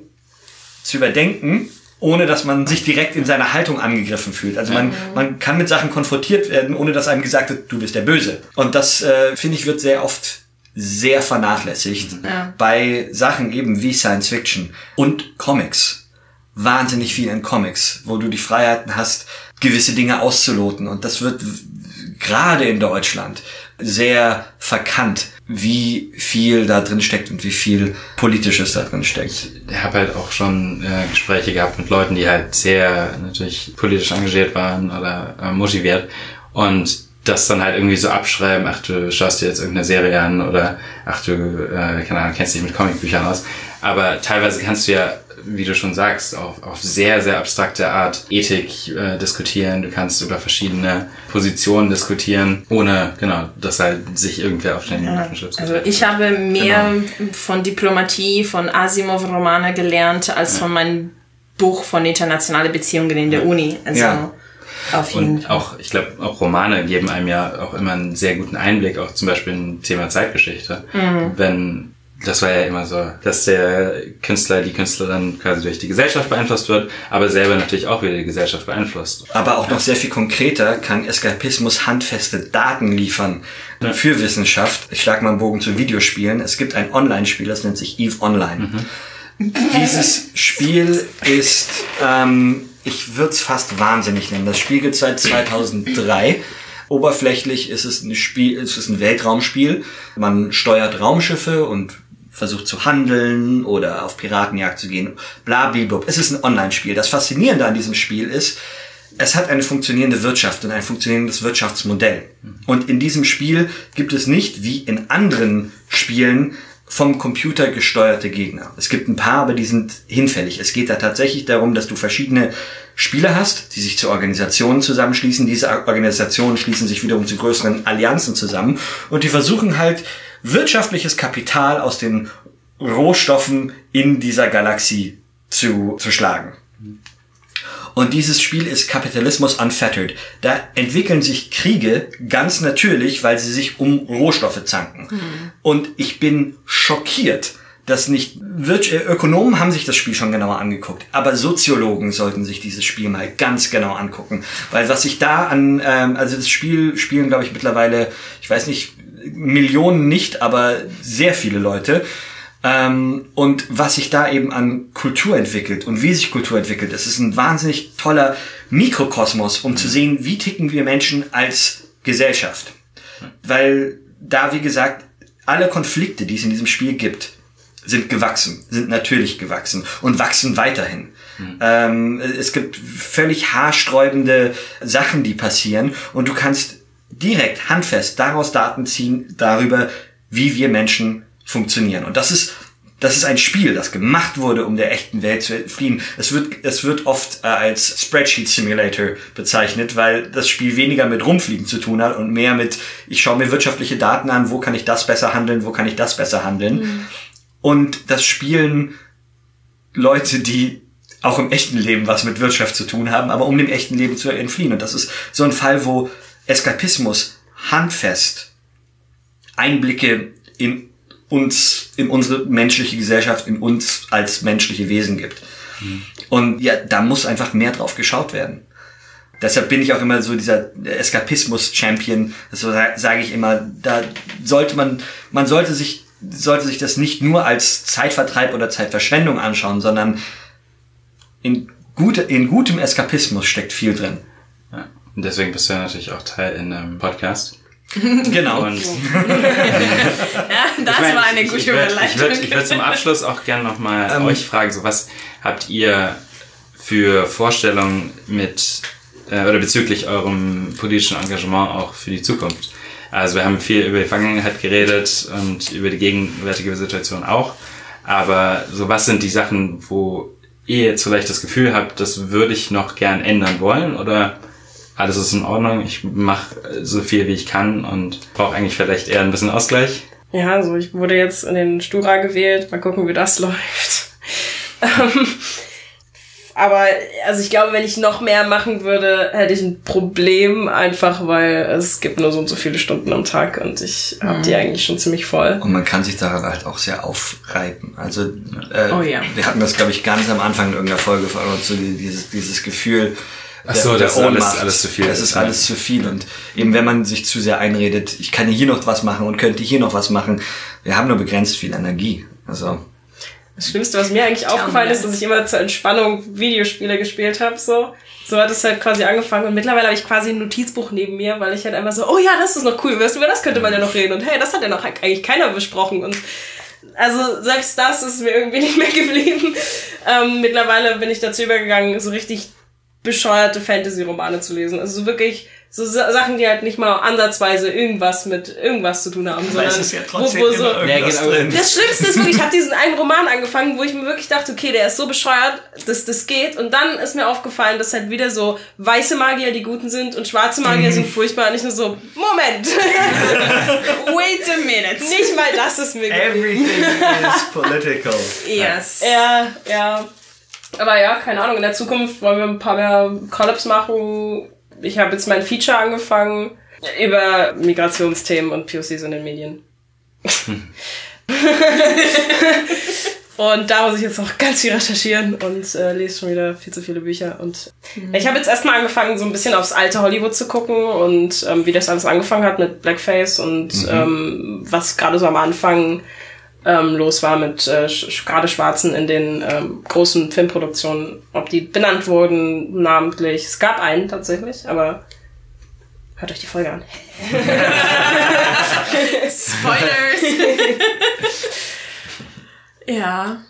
zu überdenken, ohne dass man sich direkt in seiner Haltung angegriffen fühlt. Also man, man kann mit Sachen konfrontiert werden, ohne dass einem gesagt wird, du bist der Böse. Und das, äh, finde ich, wird sehr oft sehr vernachlässigt Ja. bei Sachen eben wie Science Fiction und Comics. Wahnsinnig viel in Comics, wo du die Freiheiten hast, gewisse Dinge auszuloten. Und das wird gerade in Deutschland sehr verkannt, wie viel da drin steckt und wie viel Politisches da drin steckt. Ich habe halt auch schon äh, Gespräche gehabt mit Leuten, die halt sehr natürlich politisch engagiert waren oder äh, motiviert und das dann halt irgendwie so abschreiben, ach du schaust dir jetzt irgendeine Serie an oder ach du, äh, keine Ahnung, kennst dich mit Comicbüchern aus. Aber teilweise kannst du ja, wie du schon sagst, auf, auf sehr, sehr abstrakte Art Ethik äh, diskutieren. Du kannst über verschiedene Positionen diskutieren, ohne, genau, dass halt sich irgendwer auf den, den Schlips Also ich habe mehr von Diplomatie, von Asimov-Romane gelernt, als von meinem Buch von internationale Beziehungen in der Uni. Also Ja. auf jeden Und Fall. auch, ich glaube, auch Romane geben einem ja auch immer einen sehr guten Einblick, auch zum Beispiel im Thema Zeitgeschichte. Wenn, das war ja immer so, dass der Künstler, die Künstlerin quasi durch die Gesellschaft beeinflusst wird, aber selber natürlich auch wieder die Gesellschaft beeinflusst. Aber auch noch sehr viel konkreter kann Eskapismus handfeste Daten liefern für Wissenschaft. Ich schlage mal einen Bogen zu Videospielen. Es gibt ein Online-Spiel, das nennt sich EVE Online. Dieses Spiel ist, ähm, ich würde es fast wahnsinnig nennen. Das Spiel gibt seit 2003. Oberflächlich ist es ein Spiel, es ist ein Weltraumspiel. Man steuert Raumschiffe und versucht zu handeln oder auf Piratenjagd zu gehen. Blablabla. Es ist ein Online-Spiel. Das Faszinierende an diesem Spiel ist, es hat eine funktionierende Wirtschaft und ein funktionierendes Wirtschaftsmodell. Und in diesem Spiel gibt es nicht, wie in anderen Spielen, vom Computer gesteuerte Gegner. Es gibt ein paar, aber die sind hinfällig. Es geht da tatsächlich darum, dass du verschiedene Spieler hast, die sich zu Organisationen zusammenschließen. Diese Organisationen schließen sich wiederum zu größeren Allianzen zusammen und die versuchen halt wirtschaftliches Kapital aus den Rohstoffen in dieser Galaxie zu, zu schlagen. Und dieses Spiel ist Kapitalismus Unfettered. Da entwickeln sich Kriege ganz natürlich, weil sie sich um Rohstoffe zanken. Und ich bin schockiert, dass nicht Wirtsch äh, Ökonomen haben sich das Spiel schon genauer angeguckt, aber Soziologen sollten sich dieses Spiel mal ganz genau angucken, weil was sich da an ähm, also das Spiel spielen glaube ich mittlerweile, ich weiß nicht Millionen nicht, aber sehr viele Leute. Ähm, und was sich da eben an Kultur entwickelt und wie sich Kultur entwickelt, es ist ein wahnsinnig toller Mikrokosmos, um zu sehen, wie ticken wir Menschen als Gesellschaft. Weil da, wie gesagt, alle Konflikte, die es in diesem Spiel gibt, sind gewachsen, sind natürlich gewachsen und wachsen weiterhin. Ähm, es gibt völlig haarsträubende Sachen, die passieren und du kannst direkt handfest daraus Daten ziehen darüber, wie wir Menschen funktionieren. Und das ist das ist ein Spiel, das gemacht wurde, um der echten Welt zu fliehen. Es wird, es wird oft äh, als Spreadsheet Simulator bezeichnet, weil das Spiel weniger mit Rumfliegen zu tun hat und mehr mit, ich schaue mir wirtschaftliche Daten an, wo kann ich das besser handeln, wo kann ich das besser handeln. Und das spielen Leute, die auch im echten Leben was mit Wirtschaft zu tun haben, aber um dem echten Leben zu entfliehen. Und das ist so ein Fall, wo Eskapismus handfest Einblicke in uns, in unsere menschliche Gesellschaft, in uns als menschliche Wesen gibt. Und ja, da muss einfach mehr drauf geschaut werden. Deshalb bin ich auch immer so dieser Eskapismus-Champion. Das so sage ich immer. Da sollte man, man sollte sich, sollte sich das nicht nur als Zeitvertreib oder Zeitverschwendung anschauen, sondern in, gute, in gutem Eskapismus steckt viel drin. Ja. Und deswegen bist du ja natürlich auch Teil in einem Podcast. [LAUGHS] Genau. Und Ja, [LAUGHS] das Ich mein, war eine ich- gute ich würd- Überleitung. Ich würde ich würd zum Abschluss auch gerne nochmal Ähm. euch fragen, so was habt ihr für Vorstellungen mit äh, oder bezüglich eurem politischen Engagement auch für die Zukunft? Also wir haben viel über die Vergangenheit geredet und über die gegenwärtige Situation auch. Aber so was sind die Sachen, wo ihr jetzt vielleicht das Gefühl habt, das würde ich noch gern ändern wollen oder alles ist in Ordnung, ich mache so viel wie ich kann und brauche eigentlich vielleicht eher ein bisschen Ausgleich? Ja, also ich wurde jetzt in den Stura gewählt. Mal gucken, wie das [LAUGHS] läuft. Ähm, Aber also ich glaube, wenn ich noch mehr machen würde, hätte ich ein Problem, einfach weil es gibt nur so und so viele Stunden am Tag und ich habe die eigentlich schon ziemlich voll. Und man kann sich daran halt auch sehr aufreiben. Also äh, Oh ja. wir hatten das, glaube ich, ganz am Anfang in irgendeiner Folge von uns, so die- dieses, dieses Gefühl, Ach so, dass alles- alles zu viel Das ist, ist alles zu viel. Und eben wenn man sich zu sehr einredet, ich kann hier noch was machen und könnte hier noch was machen, wir haben nur begrenzt viel Energie. Also Das Schlimmste, was mir eigentlich aufgefallen ist, dass ich immer zur Entspannung Videospiele gespielt habe. So. so hat es halt quasi angefangen. Und mittlerweile habe ich quasi ein Notizbuch neben mir, weil ich halt einfach so, oh ja, das ist noch cool, weißt du, über das könnte man ja noch reden. Und hey, das hat ja noch eigentlich keiner besprochen. Und also selbst das ist mir irgendwie [LAUGHS] nicht mehr geblieben. Ähm, mittlerweile bin ich dazu übergegangen, so richtig bescheuerte Fantasy-Romane zu lesen. Also so wirklich so Sa- Sachen, die halt nicht mal ansatzweise irgendwas mit irgendwas zu tun haben, sondern wo, wo so, Ja, genau. das Schlimmste ist wirklich, ich habe diesen einen Roman angefangen, wo ich mir wirklich dachte, okay, der ist so bescheuert, dass das geht. Und dann ist mir aufgefallen, dass halt wieder so weiße Magier die Guten sind und schwarze Magier sind furchtbar. Und ich nur so, Moment, [LAUGHS] Wait a minute. nicht mal das ist mir everything is political. Yes. Ja, ja. Aber ja, keine Ahnung, in der Zukunft wollen wir ein paar mehr Collabs machen. Ich habe jetzt mein Feature angefangen über Migrationsthemen und POCs in den Medien. [LAUGHS] und da muss ich jetzt noch ganz viel recherchieren und äh, lese schon wieder viel zu viele Bücher. Und ich habe jetzt erstmal angefangen, so ein bisschen aufs alte Hollywood zu gucken und ähm, wie das alles angefangen hat mit Blackface und ähm, was gerade so am Anfang ähm, los war mit äh, sch gerade Schwarzen in den ähm, großen Filmproduktionen, ob die benannt wurden namentlich. Es gab einen tatsächlich, aber hört euch die Folge an. Spoilers. [LAUGHS] ja.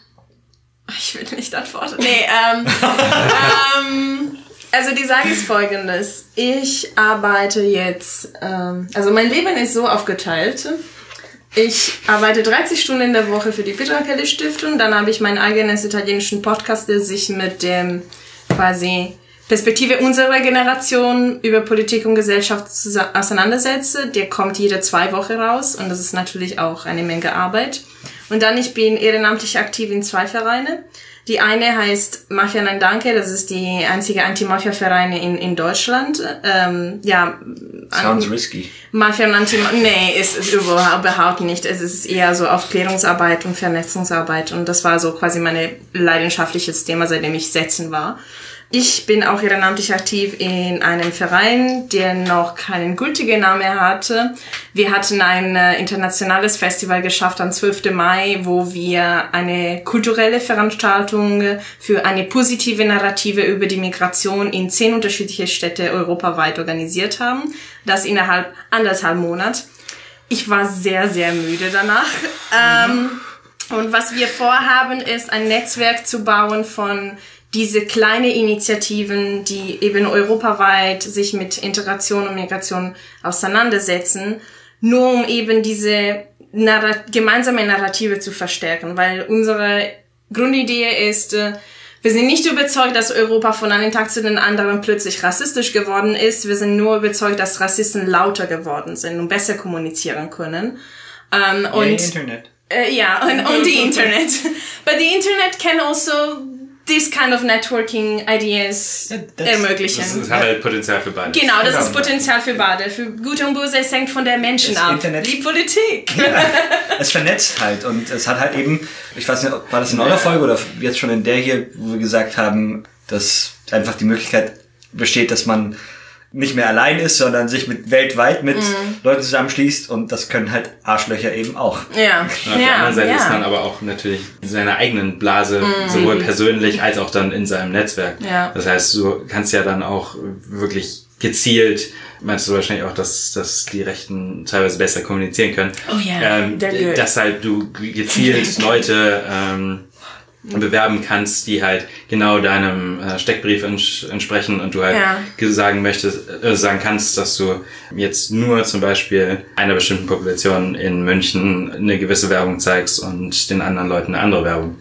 Ich will nicht antworten. Nee, ähm, ähm, also die Sage ist folgendes. Ich arbeite jetzt, ähm, also mein Leben ist so aufgeteilt. Ich arbeite 30 Stunden in der Woche für die Petra Kelly Stiftung. Dann habe ich meinen eigenen italienischen Podcast, der sich mit dem quasi Perspektive unserer Generation über Politik und Gesellschaft auseinandersetzt. Der kommt jede zwei Wochen raus und das ist natürlich auch eine Menge Arbeit. Und dann, ich bin ehrenamtlich aktiv in zwei Vereine. Die eine heißt Mafia Nein Danke, das ist die einzige Anti-Mafia-Vereine in, in Deutschland. Ähm, ja, Sounds risky. Mafia und Anti nee, ist es überhaupt, überhaupt nicht. Es ist eher so Aufklärungsarbeit und Vernetzungsarbeit und das war so quasi meine leidenschaftliches Thema, seitdem ich setzen war. Ich bin auch ehrenamtlich aktiv in einem Verein, der noch keinen gültigen Namen hatte. Wir hatten ein äh, internationales Festival geschafft am 12. Mai, wo wir eine kulturelle Veranstaltung für eine positive Narrative über die Migration in zehn unterschiedliche Städte europaweit organisiert haben. Das innerhalb anderthalb Monat. Ich war sehr, sehr müde danach. Ähm, und was wir vorhaben, ist ein Netzwerk zu bauen von diese kleine Initiativen, die eben europaweit sich mit Integration und Migration auseinandersetzen, nur um eben diese Narra gemeinsame Narrative zu verstärken, weil unsere Grundidee ist, äh, wir sind nicht überzeugt, dass Europa von einem Tag zu den anderen plötzlich rassistisch geworden ist. Wir sind nur überzeugt, dass Rassisten lauter geworden sind und besser kommunizieren können. Ähm, und Internet. Uh, yeah, and on the internet. But the internet can also this kind of networking ideas das- ermöglichen. Das hat halt Potenzial für beide. Genau, das Genau. ist Potenzial für beide. Für Gute und Böse, es hängt von der Menschen Das ab. Internet- Die Politik. es vernetzt halt und es hat halt eben, ich weiß nicht, war das in eurer Folge oder jetzt schon in der hier, wo wir gesagt haben, dass einfach die Möglichkeit besteht, dass man nicht mehr allein ist, sondern sich mit weltweit mit Leuten zusammenschließt und das können halt Arschlöcher eben auch. Ja, Und auf der ja, anderen Seite ja. ist man aber auch natürlich in seiner eigenen Blase, sowohl persönlich als auch dann in seinem Netzwerk. Ja. Das heißt, du kannst ja dann auch wirklich gezielt, meinst du wahrscheinlich auch, dass, dass die Rechten teilweise besser kommunizieren können, Oh ja, ähm, they're good. dass halt du gezielt [LAUGHS] Leute ähm, bewerben kannst, die halt genau deinem äh, Steckbrief ents entsprechen und du halt Ja. ge- sagen möchtest, äh, sagen kannst, dass du jetzt nur zum Beispiel einer bestimmten Population in München eine gewisse Werbung zeigst und den anderen Leuten eine andere Werbung.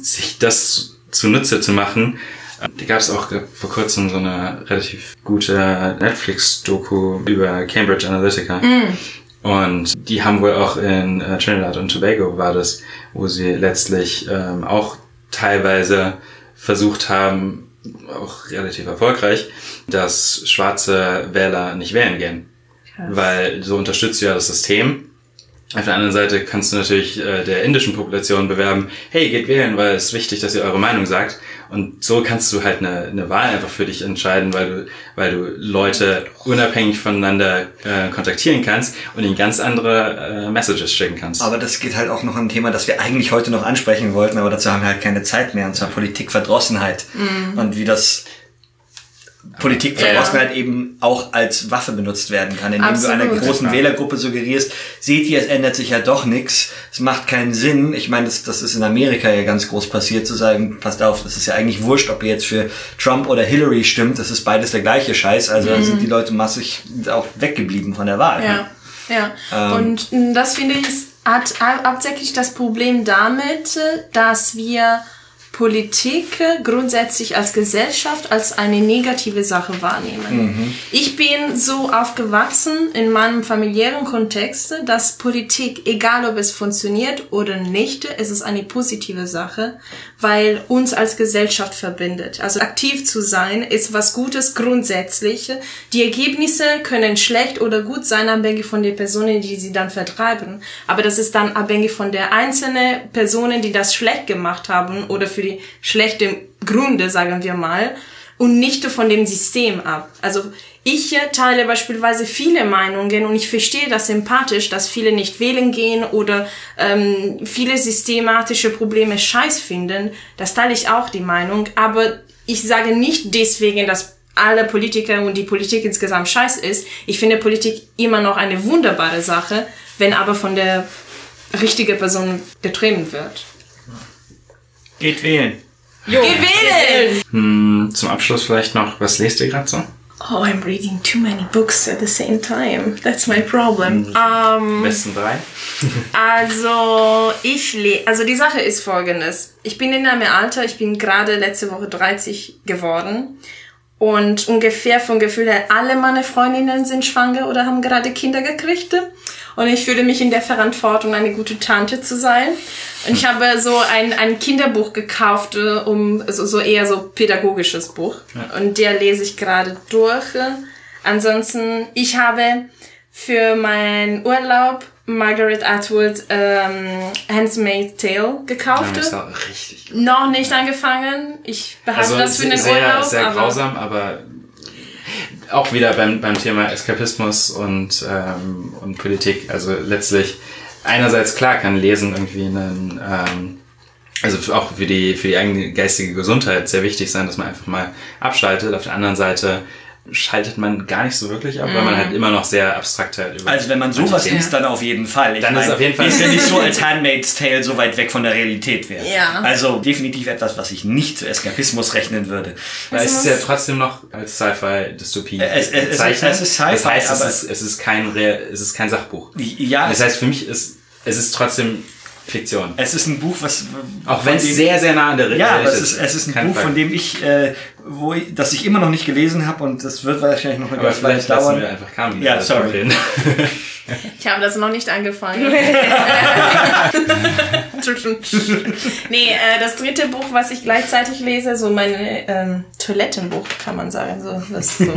Sich das zunutze zu machen, äh, da gab es auch vor kurzem so eine relativ gute Netflix-Doku über Cambridge Analytica. Und die haben wohl auch in äh, Trinidad und Tobago war das, wo sie letztlich ähm, auch teilweise versucht haben, auch relativ erfolgreich, dass schwarze Wähler nicht wählen gehen. Weil so unterstützt du ja das System. Auf der anderen Seite kannst du natürlich äh, der indischen Population bewerben, hey, geht wählen, weil es ist wichtig, dass ihr eure Meinung sagt. Und so kannst du halt eine, eine Wahl einfach für dich entscheiden, weil du, weil du Leute unabhängig voneinander äh, kontaktieren kannst und ihnen ganz andere äh, Messages schicken kannst. Aber das geht halt auch noch ein Thema, das wir eigentlich heute noch ansprechen wollten, aber dazu haben wir halt keine Zeit mehr, und zwar Politikverdrossenheit. Und wie das Politikverdrossenheit eben auch als Waffe benutzt werden kann, indem du einer Absolut. großen Wählergruppe suggerierst, seht ihr, es ändert sich ja doch nichts, es macht keinen Sinn. Ich meine, das, das ist in Amerika ja ganz groß passiert, zu sagen, passt auf, das ist ja eigentlich wurscht, ob ihr jetzt für Trump oder Hillary stimmt, das ist beides der gleiche Scheiß, also dann sind die Leute massig auch weggeblieben von der Wahl. Ja, ja. Ähm. Und mh, das finde ich hat hau- hauptsächlich das Problem damit, dass wir Politik äh, grundsätzlich als Gesellschaft als eine negative Sache wahrnehmen. Ich bin so aufgewachsen in meinem familiären Kontext, dass Politik, egal ob es funktioniert oder nicht, es ist eine positive Sache, weil uns als Gesellschaft verbindet. Also aktiv zu sein ist was Gutes grundsätzlich. Die Ergebnisse können schlecht oder gut sein, abhängig von der Person, die sie dann vertreiben. Aber das ist dann abhängig von der einzelnen Personen, die das schlecht gemacht haben oder für die schlechten Gründe, sagen wir mal, und nicht von dem System ab. Also ich teile beispielsweise viele Meinungen und ich verstehe das sympathisch, dass viele nicht wählen gehen oder ähm, viele systematische Probleme scheiß finden. Das teile ich auch die Meinung, aber ich sage nicht deswegen, dass alle Politiker und die Politik insgesamt scheiß ist. Ich finde Politik immer noch eine wunderbare Sache, wenn aber von der richtigen Person getrieben wird. Geht wählen. Geh wählen! Hm, zum Abschluss vielleicht noch, was lest ihr gerade so? Oh, I'm reading too many books at the same time. That's my problem. Um, Besten drei? [LAUGHS] also, ich le also die Sache ist folgendes. Ich bin in einem Alter, ich bin gerade letzte Woche 30 geworden. Und ungefähr vom Gefühl her, alle meine Freundinnen sind schwanger oder haben gerade Kinder gekriegt. Und ich fühle mich in der Verantwortung, eine gute Tante zu sein. Und ich habe so ein, ein Kinderbuch gekauft, äh, um so, so eher so pädagogisches Buch. Und der lese ich gerade durch. Ansonsten, ich habe für meinen Urlaub Margaret Atwood ähm, Handmaid's Tale gekauft. Das auch richtig. Noch nicht angefangen. Ich behalte das für den Also sehr, Urlaub. sehr aber grausam, aber auch wieder beim, beim Thema Eskapismus und, ähm, und Politik. Also letztlich, einerseits klar kann Lesen irgendwie einen, ähm, also auch für die, für die eigene geistige Gesundheit sehr wichtig sein, dass man einfach mal abschaltet. Auf der anderen Seite schaltet man gar nicht so wirklich ab, weil man halt immer noch sehr abstrakt halt über Also wenn man sowas Themen- liest, dann auf jeden Fall. Ich Dann ist meine, auf jeden Fall- Ist ja nicht so, als [LAUGHS] Handmaid's Tale so weit weg von der Realität wäre. Ja. Also definitiv etwas, was ich nicht zu Eskapismus rechnen würde. Weil es ist ja trotzdem noch als Sci-Fi-Dystopie Es- es- es- bezeichnet. es ist Sci-Fi, Das heißt, aber- es ist, es ist kein Real, es ist kein Sachbuch. Ja, Das heißt, für mich ist, es ist trotzdem Fiktion. es ist ein Buch, was... Auch von wenn es sehr, sehr nah an der Ja, Realität aber es ist, es ist ein Buch, von Frage. dem ich, äh, wo ich, das ich immer noch nicht gelesen habe und das wird wahrscheinlich noch eine Aber ganze Weile dauern. wir einfach Carmen Ja, das sorry. Ich habe [LAUGHS] das noch nicht angefangen. [LAUGHS] nee, äh, das dritte Buch, was ich gleichzeitig lese, so mein ähm, Toilettenbuch, kann man sagen, so, das so [LAUGHS]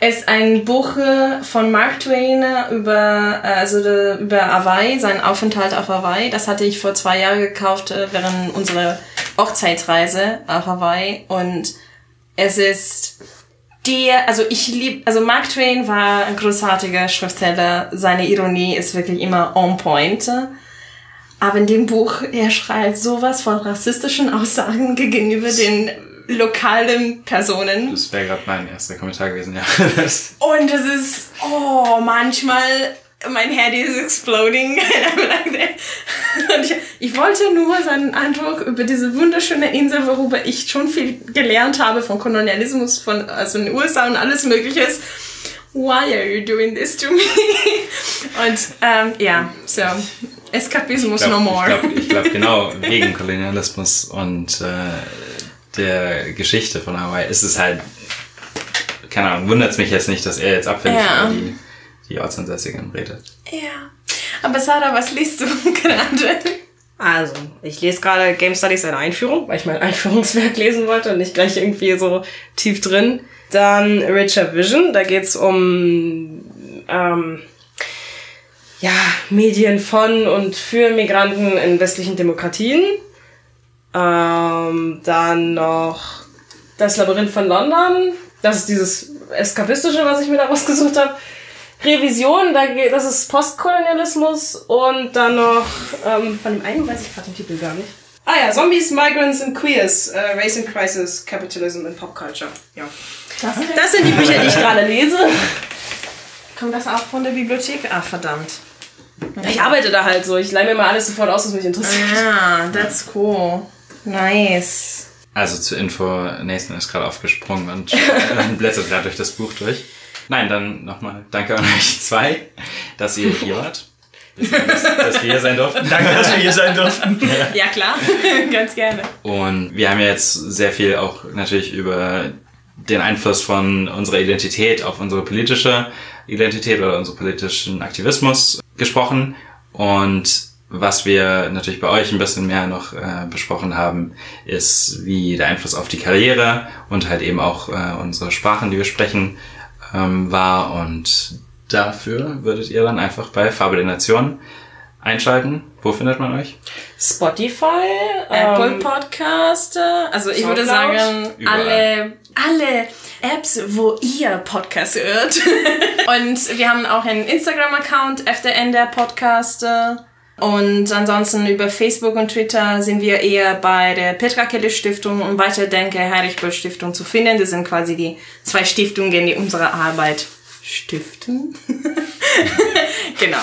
ist ein Buch äh, von Mark Twain über, äh, also de, über Hawaii, seinen Aufenthalt auf Hawaii. Das hatte ich vor zwei Jahren gekauft äh, während unserer Hochzeitreise auf Hawaii und es ist der, also ich lieb, also Mark Twain war ein großartiger Schriftsteller. Seine Ironie ist wirklich immer on point. Aber in dem Buch, er schreibt sowas von rassistischen Aussagen [LAUGHS] gegenüber den lokalen Personen. Das wäre gerade mein erster Kommentar gewesen, ja. [LAUGHS] Und es ist, oh, manchmal, mein Head is exploding. [LAUGHS] Und ich, ich wollte nur seinen Eindruck über diese wunderschöne Insel, worüber ich schon viel gelernt habe von Kolonialismus, von, also in den USA und alles Mögliches. Why are you doing this to me? [LAUGHS] Und ähm, ja, so, Eskapismus Ich no glaube more. glaub, ich glaub, [LAUGHS] genau wegen Kolonialismus und äh, der Geschichte von Hawaii ist es halt, keine Ahnung, wundert es mich jetzt nicht, dass er jetzt abfällig Ja. über die, Ortsansässigen redet. Ja. Aber Sarah, was liest du [LAUGHS] gerade? Also, ich lese gerade Game Studies eine Einführung, weil ich mein Einführungswerk lesen wollte und nicht gleich irgendwie so tief drin. Dann Richer Vision, da geht's um ähm, ja, Medien von und für Migranten in westlichen Demokratien. Ähm, dann noch Das Labyrinth von London. Das ist dieses Eskapistische, was ich mir da rausgesucht habe. Revision, da geht, das ist Postkolonialismus und dann noch, ähm, von dem einen weiß ich gerade den Titel gar nicht. Ah ja, Zombies, Migrants and Queers, äh, Race and Crisis, Capitalism and Pop Culture. Ja. Das, Das sind die Bücher, die ich [LAUGHS] gerade lese. kommt das auch von der Bibliothek? Ah, verdammt. Ich arbeite da halt so, ich leih mir mal alles sofort aus, was mich interessiert. Ja, that's cool. Nice. Also zur Info, Nathan ist gerade aufgesprungen und [LAUGHS] blättert gerade durch das Buch durch. Nein, dann nochmal danke an euch zwei, dass ihr hier wart. Dass, dass wir hier sein durften. Danke, dass wir hier sein durften. [LAUGHS] Ja, klar. [LAUGHS] Ganz gerne. Und wir haben ja jetzt sehr viel auch natürlich über den Einfluss von unserer Identität auf unsere politische Identität oder unseren politischen Aktivismus gesprochen. Und was wir natürlich bei euch ein bisschen mehr noch äh, besprochen haben, ist, wie der Einfluss auf die Karriere und halt eben auch äh, unsere Sprachen, die wir sprechen, ähm, war. Und dafür würdet ihr dann einfach bei Farbe der Nation einschalten. Wo findet man euch? Spotify, Apple ähm, Podcast. Also ich würde sagen, Überall. alle, alle Apps, wo ihr Podcast hört. [LAUGHS] Und wir haben auch einen Instagram-Account, FDN der Podcast. Und ansonsten über Facebook und Twitter sind wir eher bei der Petra Kelle Stiftung und Weiterdenke Heinrich Böll Stiftung zu finden. Das sind quasi die zwei Stiftungen, die unsere Arbeit stiften. [LAUGHS] genau.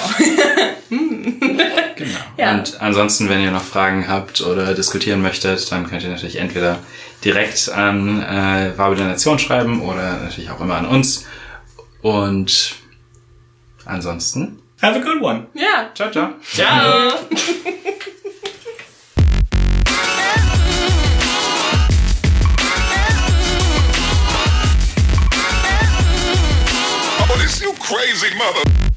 Genau. [LAUGHS] Ja. Und ansonsten, wenn ihr noch Fragen habt oder diskutieren möchtet, dann könnt ihr natürlich entweder direkt an äh, Farbe der Nation schreiben oder natürlich auch immer an uns. Und ansonsten, Have a good one. Yeah. ciao, ciao. Ciao. Oh, this you crazy mother.